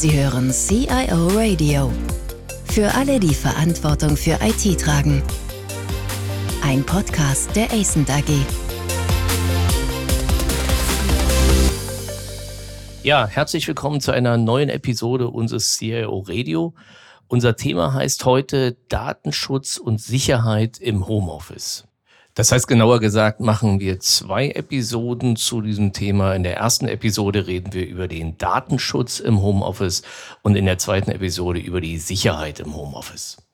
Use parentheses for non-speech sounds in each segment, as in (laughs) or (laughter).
Sie hören CIO Radio. Für alle, die Verantwortung für IT tragen. Ein Podcast der ACENT AG. Ja, herzlich willkommen zu einer neuen Episode unseres CIO Radio. Unser Thema heißt heute Datenschutz und Sicherheit im Homeoffice. Das heißt, genauer gesagt, machen wir zwei Episoden zu diesem Thema. In der ersten Episode reden wir über den Datenschutz im Homeoffice und in der zweiten Episode über die Sicherheit im Homeoffice.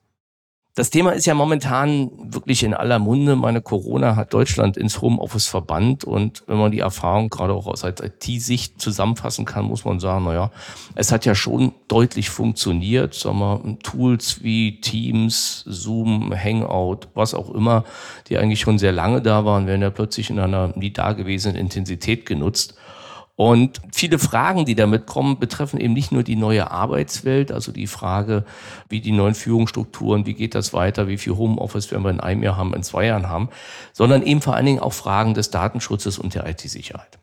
Das Thema ist ja momentan wirklich in aller Munde. Meine Corona hat Deutschland ins Homeoffice verbannt und wenn man die Erfahrung gerade auch aus IT-Sicht zusammenfassen kann, muss man sagen, naja, es hat ja schon deutlich funktioniert. Sagen wir, Tools wie Teams, Zoom, Hangout, was auch immer, die eigentlich schon sehr lange da waren, werden ja plötzlich in einer nie dagewesenen Intensität genutzt. Und viele Fragen, die damit kommen, betreffen eben nicht nur die neue Arbeitswelt, also die Frage, wie die neuen Führungsstrukturen, wie geht das weiter, wie viel Homeoffice werden wir in einem Jahr haben, in zwei Jahren haben, sondern eben vor allen Dingen auch Fragen des Datenschutzes und der IT-Sicherheit.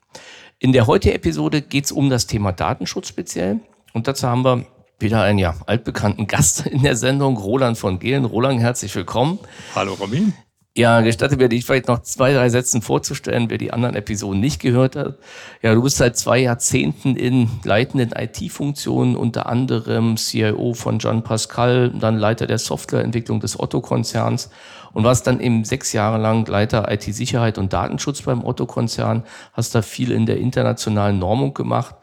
In der heutigen Episode geht es um das Thema Datenschutz speziell. Und dazu haben wir wieder einen ja, altbekannten Gast in der Sendung, Roland von Gehlen. Roland, herzlich willkommen. Hallo Robin. Ja, gestatte mir dich vielleicht noch zwei, drei Sätzen vorzustellen, wer die anderen Episoden nicht gehört hat. Ja, du bist seit zwei Jahrzehnten in leitenden IT-Funktionen, unter anderem CIO von John Pascal, dann Leiter der Softwareentwicklung des Otto-Konzerns und warst dann eben sechs Jahre lang Leiter IT-Sicherheit und Datenschutz beim Otto-Konzern, hast da viel in der internationalen Normung gemacht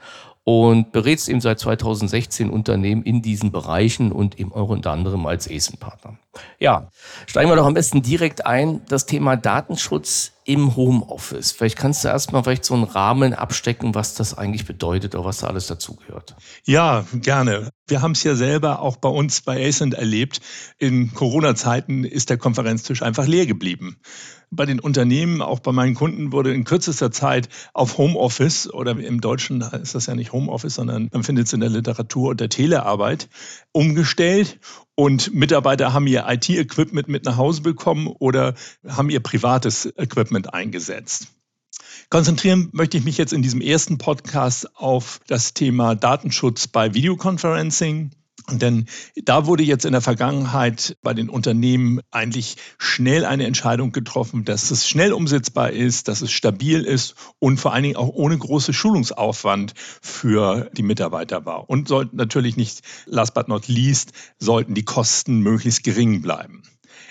und berätst eben seit 2016 Unternehmen in diesen Bereichen und eben auch unter anderem als ASIN-Partner. Ja, steigen wir doch am besten direkt ein. Das Thema Datenschutz im Homeoffice. Vielleicht kannst du erstmal vielleicht so einen Rahmen abstecken, was das eigentlich bedeutet oder was da alles dazugehört. Ja, gerne. Wir haben es ja selber auch bei uns bei ASIN erlebt. In Corona-Zeiten ist der Konferenztisch einfach leer geblieben bei den Unternehmen, auch bei meinen Kunden, wurde in kürzester Zeit auf Homeoffice oder im Deutschen ist das ja nicht Homeoffice, sondern man findet es in der Literatur und der Telearbeit umgestellt. Und Mitarbeiter haben ihr IT-Equipment mit nach Hause bekommen oder haben ihr privates Equipment eingesetzt. Konzentrieren möchte ich mich jetzt in diesem ersten Podcast auf das Thema Datenschutz bei Videoconferencing denn da wurde jetzt in der Vergangenheit bei den Unternehmen eigentlich schnell eine Entscheidung getroffen, dass es schnell umsetzbar ist, dass es stabil ist und vor allen Dingen auch ohne große Schulungsaufwand für die Mitarbeiter war. Und sollten natürlich nicht, last but not least, sollten die Kosten möglichst gering bleiben.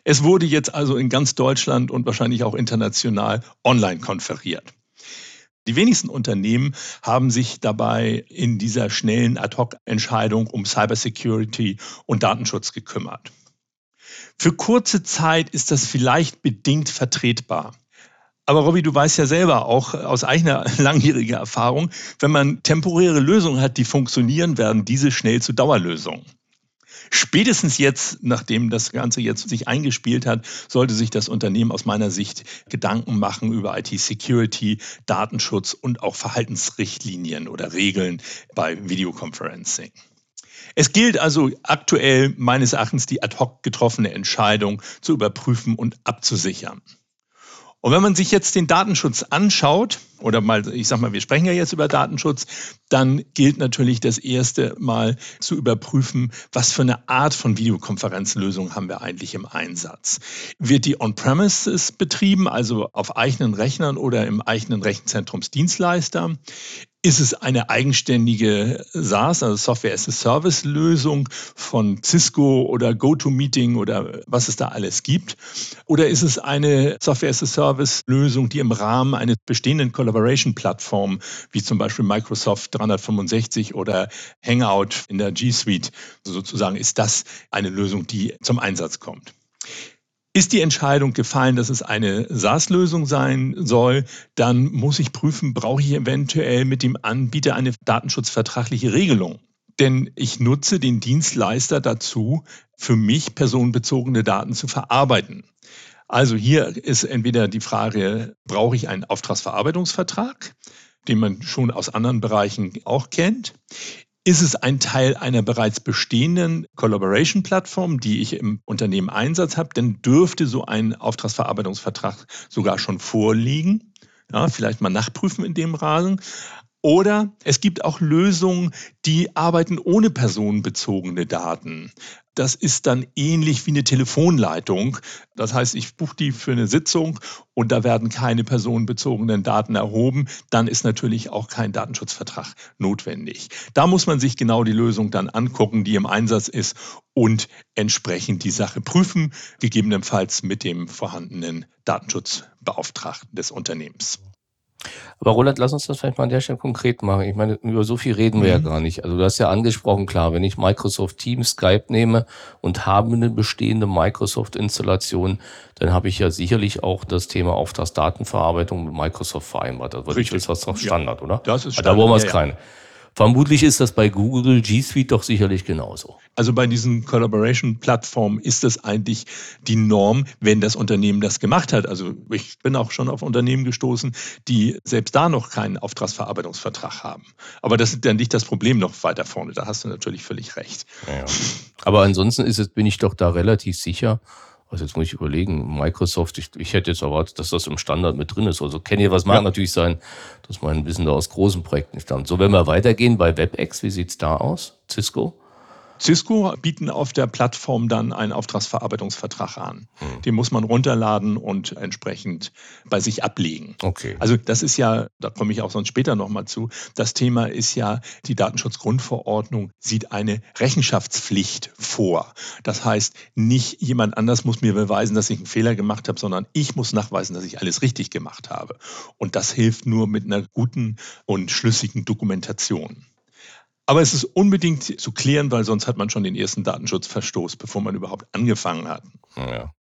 Es wurde jetzt also in ganz Deutschland und wahrscheinlich auch international online konferiert. Die wenigsten Unternehmen haben sich dabei in dieser schnellen Ad-hoc-Entscheidung um Cybersecurity und Datenschutz gekümmert. Für kurze Zeit ist das vielleicht bedingt vertretbar. Aber Robby, du weißt ja selber auch aus eigener (laughs) langjähriger Erfahrung, wenn man temporäre Lösungen hat, die funktionieren, werden diese schnell zu Dauerlösungen. Spätestens jetzt, nachdem das Ganze jetzt sich eingespielt hat, sollte sich das Unternehmen aus meiner Sicht Gedanken machen über IT-Security, Datenschutz und auch Verhaltensrichtlinien oder Regeln bei Videoconferencing. Es gilt also aktuell meines Erachtens die ad hoc getroffene Entscheidung zu überprüfen und abzusichern. Und wenn man sich jetzt den Datenschutz anschaut, oder mal, ich sag mal, wir sprechen ja jetzt über Datenschutz, dann gilt natürlich das erste Mal zu überprüfen, was für eine Art von Videokonferenzlösung haben wir eigentlich im Einsatz. Wird die on-premises betrieben, also auf eigenen Rechnern oder im eigenen Rechenzentrumsdienstleister? Ist es eine eigenständige SaaS, also Software as a Service Lösung von Cisco oder GoToMeeting oder was es da alles gibt? Oder ist es eine Software as a Service Lösung, die im Rahmen eines bestehenden Collaboration Plattform wie zum Beispiel Microsoft 365 oder Hangout in der G Suite sozusagen ist das eine Lösung, die zum Einsatz kommt? Ist die Entscheidung gefallen, dass es eine SaaS-Lösung sein soll, dann muss ich prüfen, brauche ich eventuell mit dem Anbieter eine datenschutzvertragliche Regelung. Denn ich nutze den Dienstleister dazu, für mich personenbezogene Daten zu verarbeiten. Also hier ist entweder die Frage, brauche ich einen Auftragsverarbeitungsvertrag, den man schon aus anderen Bereichen auch kennt. Ist es ein Teil einer bereits bestehenden Collaboration-Plattform, die ich im Unternehmen Einsatz habe, dann dürfte so ein Auftragsverarbeitungsvertrag sogar schon vorliegen. Ja, vielleicht mal nachprüfen in dem Rahmen. Oder es gibt auch Lösungen, die arbeiten ohne personenbezogene Daten. Das ist dann ähnlich wie eine Telefonleitung. Das heißt, ich buche die für eine Sitzung und da werden keine personenbezogenen Daten erhoben. Dann ist natürlich auch kein Datenschutzvertrag notwendig. Da muss man sich genau die Lösung dann angucken, die im Einsatz ist und entsprechend die Sache prüfen, gegebenenfalls mit dem vorhandenen Datenschutzbeauftragten des Unternehmens. Aber Roland, lass uns das vielleicht mal an der Stelle konkret machen. Ich meine, über so viel reden wir mhm. ja gar nicht. Also du hast ja angesprochen, klar, wenn ich Microsoft Teams, Skype nehme und habe eine bestehende Microsoft-Installation, dann habe ich ja sicherlich auch das Thema Auftragsdatenverarbeitung mit Microsoft vereinbart. Also Richtig. ist das Standard, ja. oder? Das ist Standard. Da wollen wir es ja, keine. Vermutlich ist das bei Google G Suite doch sicherlich genauso. Also bei diesen Collaboration-Plattformen ist das eigentlich die Norm, wenn das Unternehmen das gemacht hat. Also ich bin auch schon auf Unternehmen gestoßen, die selbst da noch keinen Auftragsverarbeitungsvertrag haben. Aber das ist dann nicht das Problem noch weiter vorne. Da hast du natürlich völlig recht. Ja. Aber ansonsten ist es, bin ich doch da relativ sicher, also jetzt muss ich überlegen, Microsoft, ich, ich hätte jetzt erwartet, dass das im Standard mit drin ist. Also kenne ich, was mag ja. natürlich sein, dass mein Wissen da aus großen Projekten stammt. So, wenn wir weitergehen bei WebEx, wie sieht's da aus? Cisco? Cisco bieten auf der Plattform dann einen Auftragsverarbeitungsvertrag an. Hm. Den muss man runterladen und entsprechend bei sich ablegen. Okay. Also das ist ja, da komme ich auch sonst später nochmal zu, das Thema ist ja, die Datenschutzgrundverordnung sieht eine Rechenschaftspflicht vor. Das heißt, nicht jemand anders muss mir beweisen, dass ich einen Fehler gemacht habe, sondern ich muss nachweisen, dass ich alles richtig gemacht habe. Und das hilft nur mit einer guten und schlüssigen Dokumentation. Aber es ist unbedingt zu klären, weil sonst hat man schon den ersten Datenschutzverstoß, bevor man überhaupt angefangen hat. Ja.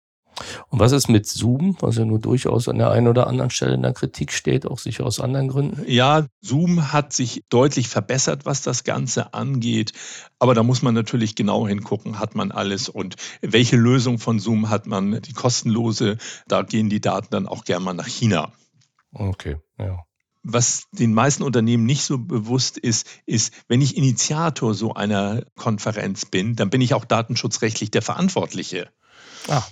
Und was ist mit Zoom, was ja nur durchaus an der einen oder anderen Stelle in der Kritik steht, auch sicher aus anderen Gründen? Ja, Zoom hat sich deutlich verbessert, was das Ganze angeht. Aber da muss man natürlich genau hingucken, hat man alles und welche Lösung von Zoom hat man? Die kostenlose, da gehen die Daten dann auch gerne mal nach China. Okay, ja. Was den meisten Unternehmen nicht so bewusst ist, ist, wenn ich Initiator so einer Konferenz bin, dann bin ich auch datenschutzrechtlich der Verantwortliche. Ah.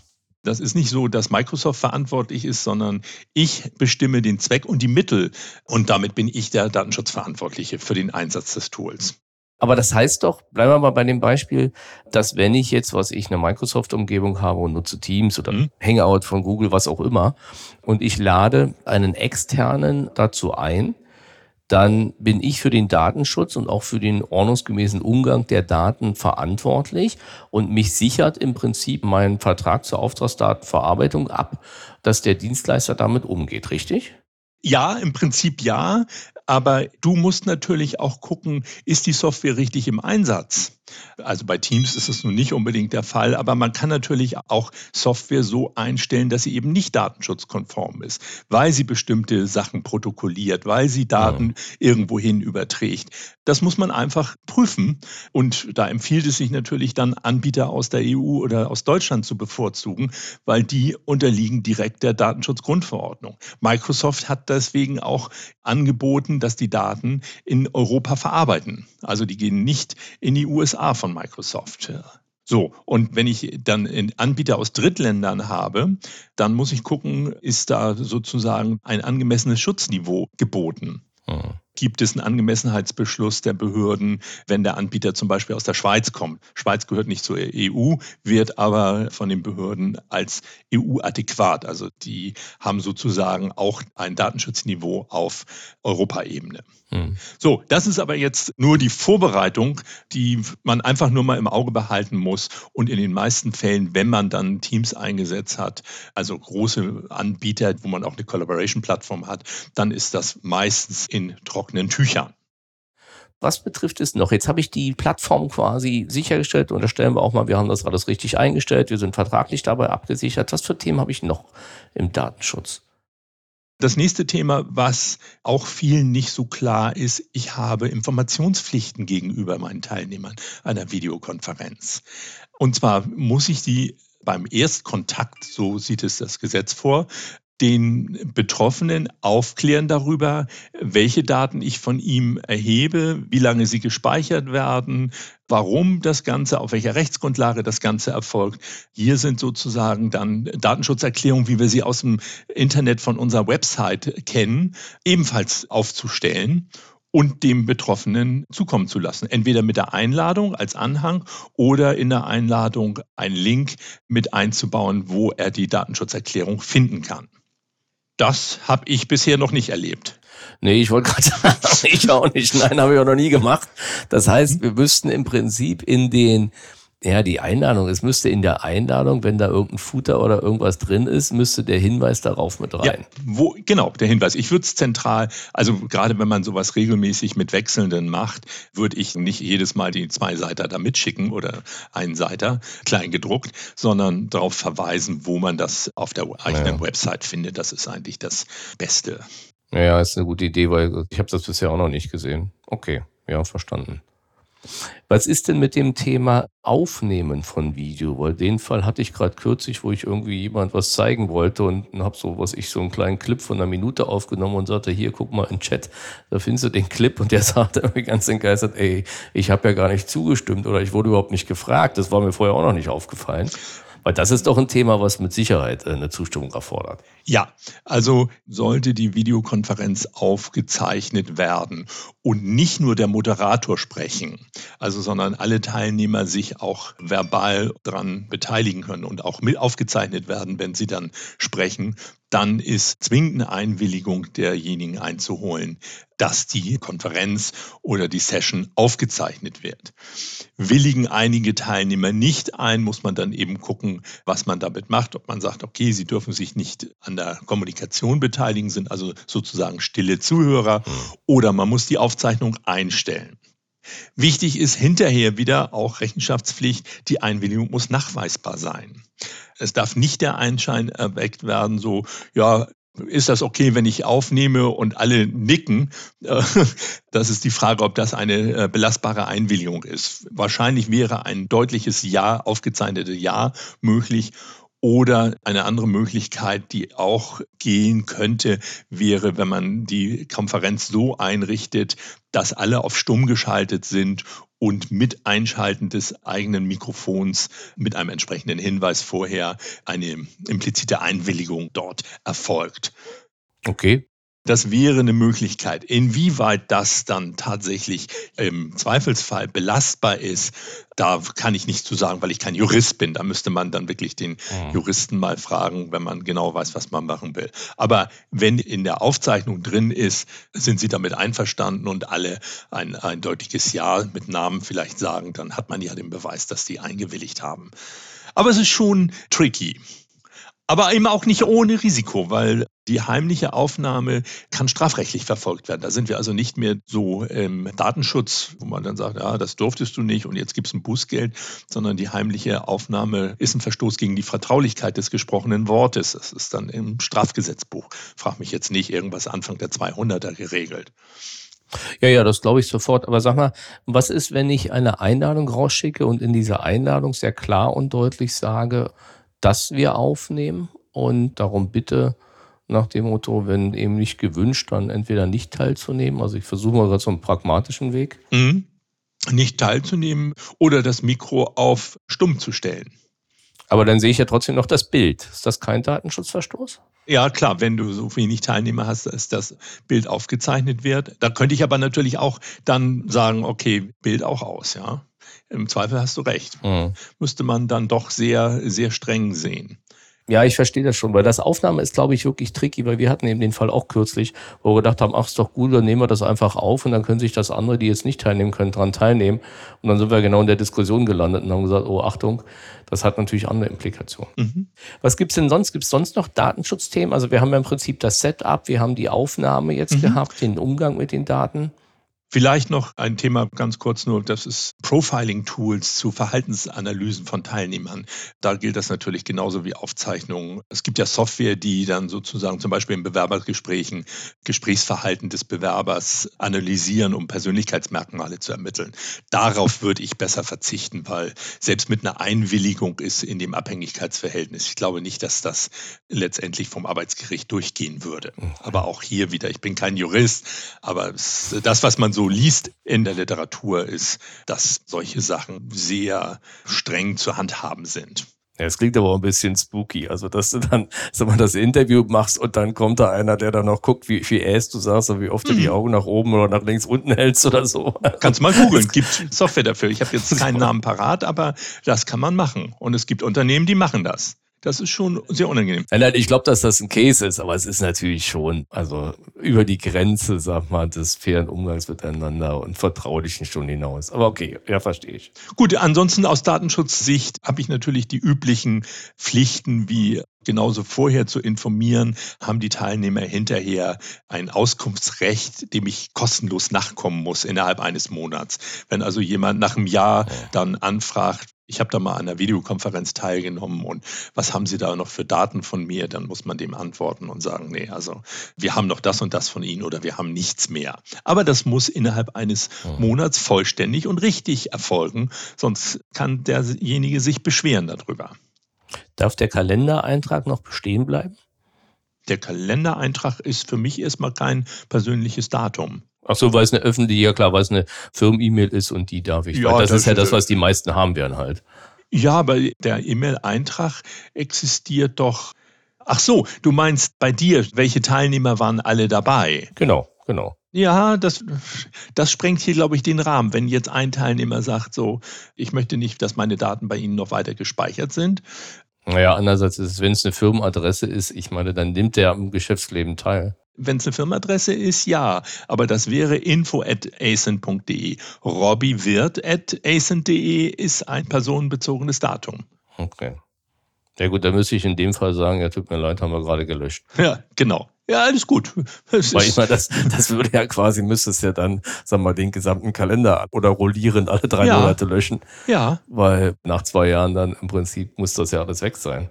Das ist nicht so, dass Microsoft verantwortlich ist, sondern ich bestimme den Zweck und die Mittel und damit bin ich der Datenschutzverantwortliche für den Einsatz des Tools. Aber das heißt doch, bleiben wir mal bei dem Beispiel, dass wenn ich jetzt, was ich, eine Microsoft-Umgebung habe und nutze Teams oder mhm. Hangout von Google, was auch immer, und ich lade einen externen dazu ein, dann bin ich für den Datenschutz und auch für den ordnungsgemäßen Umgang der Daten verantwortlich und mich sichert im Prinzip meinen Vertrag zur Auftragsdatenverarbeitung ab, dass der Dienstleister damit umgeht, richtig? Ja, im Prinzip ja. Aber du musst natürlich auch gucken, ist die Software richtig im Einsatz? Also bei Teams ist es nun nicht unbedingt der Fall, aber man kann natürlich auch Software so einstellen, dass sie eben nicht datenschutzkonform ist, weil sie bestimmte Sachen protokolliert, weil sie Daten ja. irgendwohin überträgt. Das muss man einfach prüfen und da empfiehlt es sich natürlich dann Anbieter aus der EU oder aus Deutschland zu bevorzugen, weil die unterliegen direkt der Datenschutzgrundverordnung. Microsoft hat deswegen auch angeboten, dass die Daten in Europa verarbeiten. Also die gehen nicht in die USA von Microsoft. So, und wenn ich dann Anbieter aus Drittländern habe, dann muss ich gucken, ist da sozusagen ein angemessenes Schutzniveau geboten. Mhm gibt es einen Angemessenheitsbeschluss der Behörden, wenn der Anbieter zum Beispiel aus der Schweiz kommt. Schweiz gehört nicht zur EU, wird aber von den Behörden als EU-adäquat. Also die haben sozusagen auch ein Datenschutzniveau auf Europaebene. Hm. So, das ist aber jetzt nur die Vorbereitung, die man einfach nur mal im Auge behalten muss. Und in den meisten Fällen, wenn man dann Teams eingesetzt hat, also große Anbieter, wo man auch eine Collaboration-Plattform hat, dann ist das meistens in trockenen Tüchern. Was betrifft es noch? Jetzt habe ich die Plattform quasi sichergestellt. und da stellen wir auch mal, wir haben das alles richtig eingestellt. Wir sind vertraglich dabei abgesichert. Was für Themen habe ich noch im Datenschutz? Das nächste Thema, was auch vielen nicht so klar ist, ich habe Informationspflichten gegenüber meinen Teilnehmern einer Videokonferenz. Und zwar muss ich die beim Erstkontakt, so sieht es das Gesetz vor, den Betroffenen aufklären darüber, welche Daten ich von ihm erhebe, wie lange sie gespeichert werden, warum das Ganze, auf welcher Rechtsgrundlage das Ganze erfolgt. Hier sind sozusagen dann Datenschutzerklärungen, wie wir sie aus dem Internet von unserer Website kennen, ebenfalls aufzustellen. und dem Betroffenen zukommen zu lassen. Entweder mit der Einladung als Anhang oder in der Einladung einen Link mit einzubauen, wo er die Datenschutzerklärung finden kann. Das habe ich bisher noch nicht erlebt. Nee, ich wollte gerade (laughs) sagen, ich auch nicht. Nein, habe ich auch noch nie gemacht. Das heißt, wir müssten im Prinzip in den ja, die Einladung. Es müsste in der Einladung, wenn da irgendein Footer oder irgendwas drin ist, müsste der Hinweis darauf mit rein. Ja, wo, genau, der Hinweis. Ich würde es zentral, also gerade wenn man sowas regelmäßig mit Wechselnden macht, würde ich nicht jedes Mal die zwei Seiter da mitschicken oder einen Seiter klein gedruckt, sondern darauf verweisen, wo man das auf der eigenen ja. Website findet. Das ist eigentlich das Beste. Ja, ist eine gute Idee, weil ich habe das bisher auch noch nicht gesehen. Okay, ja, verstanden. Was ist denn mit dem Thema Aufnehmen von Video? Weil den Fall hatte ich gerade kürzlich, wo ich irgendwie jemand was zeigen wollte und habe so, was ich so einen kleinen Clip von einer Minute aufgenommen und sagte, hier, guck mal im Chat, da findest du den Clip und der (laughs) sagte irgendwie ganz entgeistert, ey, ich habe ja gar nicht zugestimmt oder ich wurde überhaupt nicht gefragt. Das war mir vorher auch noch nicht aufgefallen. Weil das ist doch ein Thema, was mit Sicherheit äh, eine Zustimmung erfordert. Ja, also sollte die Videokonferenz aufgezeichnet werden und nicht nur der Moderator sprechen, also sondern alle Teilnehmer sich auch verbal daran beteiligen können und auch mit aufgezeichnet werden, wenn sie dann sprechen, dann ist zwingend eine Einwilligung derjenigen einzuholen, dass die Konferenz oder die Session aufgezeichnet wird. Willigen einige Teilnehmer nicht ein, muss man dann eben gucken, was man damit macht. Ob man sagt, okay, sie dürfen sich nicht an der Kommunikation beteiligen, sind also sozusagen stille Zuhörer, mhm. oder man muss die Aufzeichnung einstellen. Wichtig ist hinterher wieder auch Rechenschaftspflicht, die Einwilligung muss nachweisbar sein. Es darf nicht der Einschein erweckt werden, so, ja, ist das okay, wenn ich aufnehme und alle nicken? (laughs) Das ist die Frage, ob das eine äh, belastbare Einwilligung ist. Wahrscheinlich wäre ein deutliches Ja, aufgezeichnete Ja möglich. Oder eine andere Möglichkeit, die auch gehen könnte, wäre, wenn man die Konferenz so einrichtet, dass alle auf stumm geschaltet sind und mit Einschalten des eigenen Mikrofons mit einem entsprechenden Hinweis vorher eine implizite Einwilligung dort erfolgt. Okay. Das wäre eine Möglichkeit. Inwieweit das dann tatsächlich im Zweifelsfall belastbar ist, da kann ich nichts zu sagen, weil ich kein Jurist bin. Da müsste man dann wirklich den mhm. Juristen mal fragen, wenn man genau weiß, was man machen will. Aber wenn in der Aufzeichnung drin ist, sind Sie damit einverstanden und alle ein eindeutiges Ja mit Namen vielleicht sagen, dann hat man ja den Beweis, dass die eingewilligt haben. Aber es ist schon tricky. Aber eben auch nicht ohne Risiko, weil die heimliche Aufnahme kann strafrechtlich verfolgt werden. Da sind wir also nicht mehr so im Datenschutz, wo man dann sagt, ja, das durftest du nicht und jetzt gibt es ein Bußgeld, sondern die heimliche Aufnahme ist ein Verstoß gegen die Vertraulichkeit des gesprochenen Wortes. Das ist dann im Strafgesetzbuch. Frag mich jetzt nicht, irgendwas Anfang der 200er geregelt. Ja, ja, das glaube ich sofort. Aber sag mal, was ist, wenn ich eine Einladung rausschicke und in dieser Einladung sehr klar und deutlich sage, dass wir aufnehmen und darum bitte nach dem Motto, wenn eben nicht gewünscht, dann entweder nicht teilzunehmen. Also ich versuche mal so einen pragmatischen Weg. Mhm. Nicht teilzunehmen oder das Mikro auf stumm zu stellen. Aber dann sehe ich ja trotzdem noch das Bild. Ist das kein Datenschutzverstoß? Ja, klar, wenn du so wenig Teilnehmer hast, dass das Bild aufgezeichnet wird. Da könnte ich aber natürlich auch dann sagen, okay, Bild auch aus, ja. Im Zweifel hast du recht. Mhm. Müsste man dann doch sehr, sehr streng sehen. Ja, ich verstehe das schon, weil das Aufnahme ist, glaube ich, wirklich tricky, weil wir hatten eben den Fall auch kürzlich, wo wir gedacht haben, ach, ist doch gut, dann nehmen wir das einfach auf und dann können sich das andere, die jetzt nicht teilnehmen können, dran teilnehmen. Und dann sind wir genau in der Diskussion gelandet und haben gesagt, oh, Achtung, das hat natürlich andere Implikationen. Mhm. Was gibt's denn sonst? Gibt's sonst noch Datenschutzthemen? Also wir haben ja im Prinzip das Setup, wir haben die Aufnahme jetzt mhm. gehabt, den Umgang mit den Daten. Vielleicht noch ein Thema ganz kurz nur, das ist Profiling-Tools zu Verhaltensanalysen von Teilnehmern. Da gilt das natürlich genauso wie Aufzeichnungen. Es gibt ja Software, die dann sozusagen zum Beispiel in Bewerbergesprächen Gesprächsverhalten des Bewerbers analysieren, um Persönlichkeitsmerkmale zu ermitteln. Darauf würde ich besser verzichten, weil selbst mit einer Einwilligung ist in dem Abhängigkeitsverhältnis. Ich glaube nicht, dass das letztendlich vom Arbeitsgericht durchgehen würde. Aber auch hier wieder, ich bin kein Jurist, aber das, was man so so liest in der Literatur, ist, dass solche Sachen sehr streng zu handhaben sind. Ja, es klingt aber auch ein bisschen spooky. Also, dass du dann, (laughs) sag mal, das Interview machst und dann kommt da einer, der dann noch guckt, wie viel Äs du sagst und wie oft du die mhm. Augen nach oben oder nach links unten hältst oder so. (laughs) Kannst mal googeln. Gibt Software dafür. Ich habe jetzt keinen (laughs) Namen parat, aber das kann man machen. Und es gibt Unternehmen, die machen das. Das ist schon sehr unangenehm. Nein, ich glaube, dass das ein Case ist, aber es ist natürlich schon, also über die Grenze, sag mal, des fairen Umgangs miteinander und Vertraulichen schon hinaus. Aber okay, ja, verstehe ich. Gut, ansonsten aus Datenschutzsicht habe ich natürlich die üblichen Pflichten wie genauso vorher zu informieren, haben die Teilnehmer hinterher ein Auskunftsrecht, dem ich kostenlos nachkommen muss innerhalb eines Monats. Wenn also jemand nach einem Jahr dann anfragt, ich habe da mal an einer Videokonferenz teilgenommen und was haben Sie da noch für Daten von mir? Dann muss man dem antworten und sagen, nee, also wir haben noch das und das von Ihnen oder wir haben nichts mehr. Aber das muss innerhalb eines hm. Monats vollständig und richtig erfolgen, sonst kann derjenige sich beschweren darüber. Darf der Kalendereintrag noch bestehen bleiben? Der Kalendereintrag ist für mich erstmal kein persönliches Datum. Ach so, weil es eine öffentliche, ja klar, weil es eine Firmen-E-Mail ist und die darf ich. Ja, das, das ist ja das, was die meisten haben werden halt. Ja, aber der E-Mail-Eintrag existiert doch. Ach so, du meinst bei dir, welche Teilnehmer waren alle dabei? Genau, genau. Ja, das, das sprengt hier, glaube ich, den Rahmen. Wenn jetzt ein Teilnehmer sagt, so, ich möchte nicht, dass meine Daten bei Ihnen noch weiter gespeichert sind. Naja, andererseits ist es, wenn es eine Firmenadresse ist, ich meine, dann nimmt der am Geschäftsleben teil. Wenn es eine Firmenadresse ist, ja. Aber das wäre info at ascent.de. Robby wird at ascent.de ist ein personenbezogenes Datum. Okay. Ja gut, da müsste ich in dem Fall sagen, ja, tut mir leid, haben wir gerade gelöscht. Ja, genau. Ja, alles gut. Das Weil ich meine, das, das würde ja quasi, müsste es ja dann, sagen wir mal, den gesamten Kalender oder rollierend alle drei ja. Monate löschen. Ja. Weil nach zwei Jahren dann im Prinzip muss das ja alles weg sein.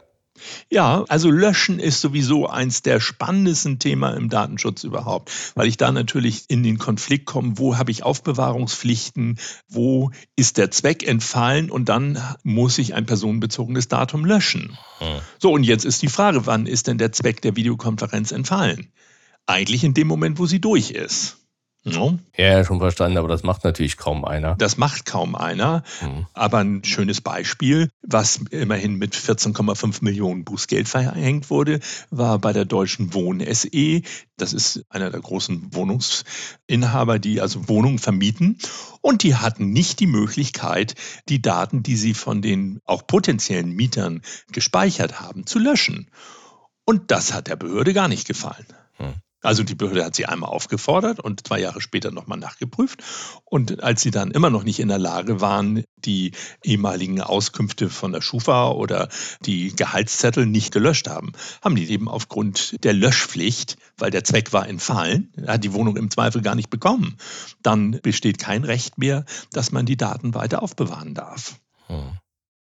Ja, also Löschen ist sowieso eins der spannendsten Themen im Datenschutz überhaupt, weil ich da natürlich in den Konflikt komme, wo habe ich Aufbewahrungspflichten, wo ist der Zweck entfallen und dann muss ich ein personenbezogenes Datum löschen. Hm. So, und jetzt ist die Frage, wann ist denn der Zweck der Videokonferenz entfallen? Eigentlich in dem Moment, wo sie durch ist. No? Ja, schon verstanden, aber das macht natürlich kaum einer. Das macht kaum einer. Mhm. Aber ein schönes Beispiel, was immerhin mit 14,5 Millionen Bußgeld verhängt wurde, war bei der Deutschen Wohn SE. Das ist einer der großen Wohnungsinhaber, die also Wohnungen vermieten. Und die hatten nicht die Möglichkeit, die Daten, die sie von den auch potenziellen Mietern gespeichert haben, zu löschen. Und das hat der Behörde gar nicht gefallen. Mhm. Also die Behörde hat sie einmal aufgefordert und zwei Jahre später nochmal nachgeprüft. Und als sie dann immer noch nicht in der Lage waren, die ehemaligen Auskünfte von der Schufa oder die Gehaltszettel nicht gelöscht haben, haben die eben aufgrund der Löschpflicht, weil der Zweck war entfallen, hat die Wohnung im Zweifel gar nicht bekommen, dann besteht kein Recht mehr, dass man die Daten weiter aufbewahren darf. Hm.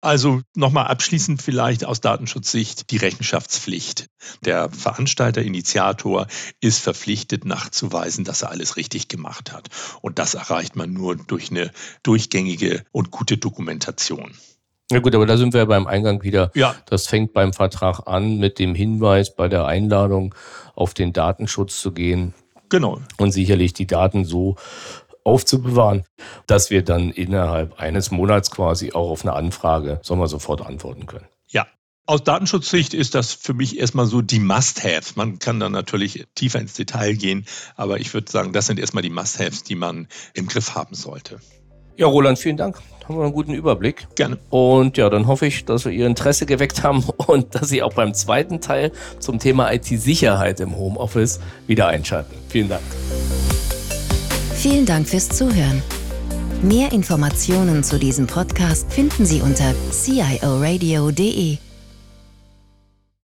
Also nochmal abschließend vielleicht aus Datenschutzsicht die Rechenschaftspflicht. Der Veranstalter, Initiator ist verpflichtet nachzuweisen, dass er alles richtig gemacht hat. Und das erreicht man nur durch eine durchgängige und gute Dokumentation. Ja gut, aber da sind wir beim Eingang wieder. Ja. Das fängt beim Vertrag an mit dem Hinweis bei der Einladung auf den Datenschutz zu gehen. Genau. Und sicherlich die Daten so aufzubewahren, dass wir dann innerhalb eines Monats quasi auch auf eine Anfrage, sagen wir, sofort antworten können. Ja, aus Datenschutzsicht ist das für mich erstmal so die Must-Haves. Man kann dann natürlich tiefer ins Detail gehen, aber ich würde sagen, das sind erstmal die Must-Haves, die man im Griff haben sollte. Ja, Roland, vielen Dank. Haben wir einen guten Überblick. Gerne. Und ja, dann hoffe ich, dass wir Ihr Interesse geweckt haben (laughs) und dass Sie auch beim zweiten Teil zum Thema IT-Sicherheit im Homeoffice wieder einschalten. Vielen Dank. Vielen Dank fürs Zuhören. Mehr Informationen zu diesem Podcast finden Sie unter cioradio.de.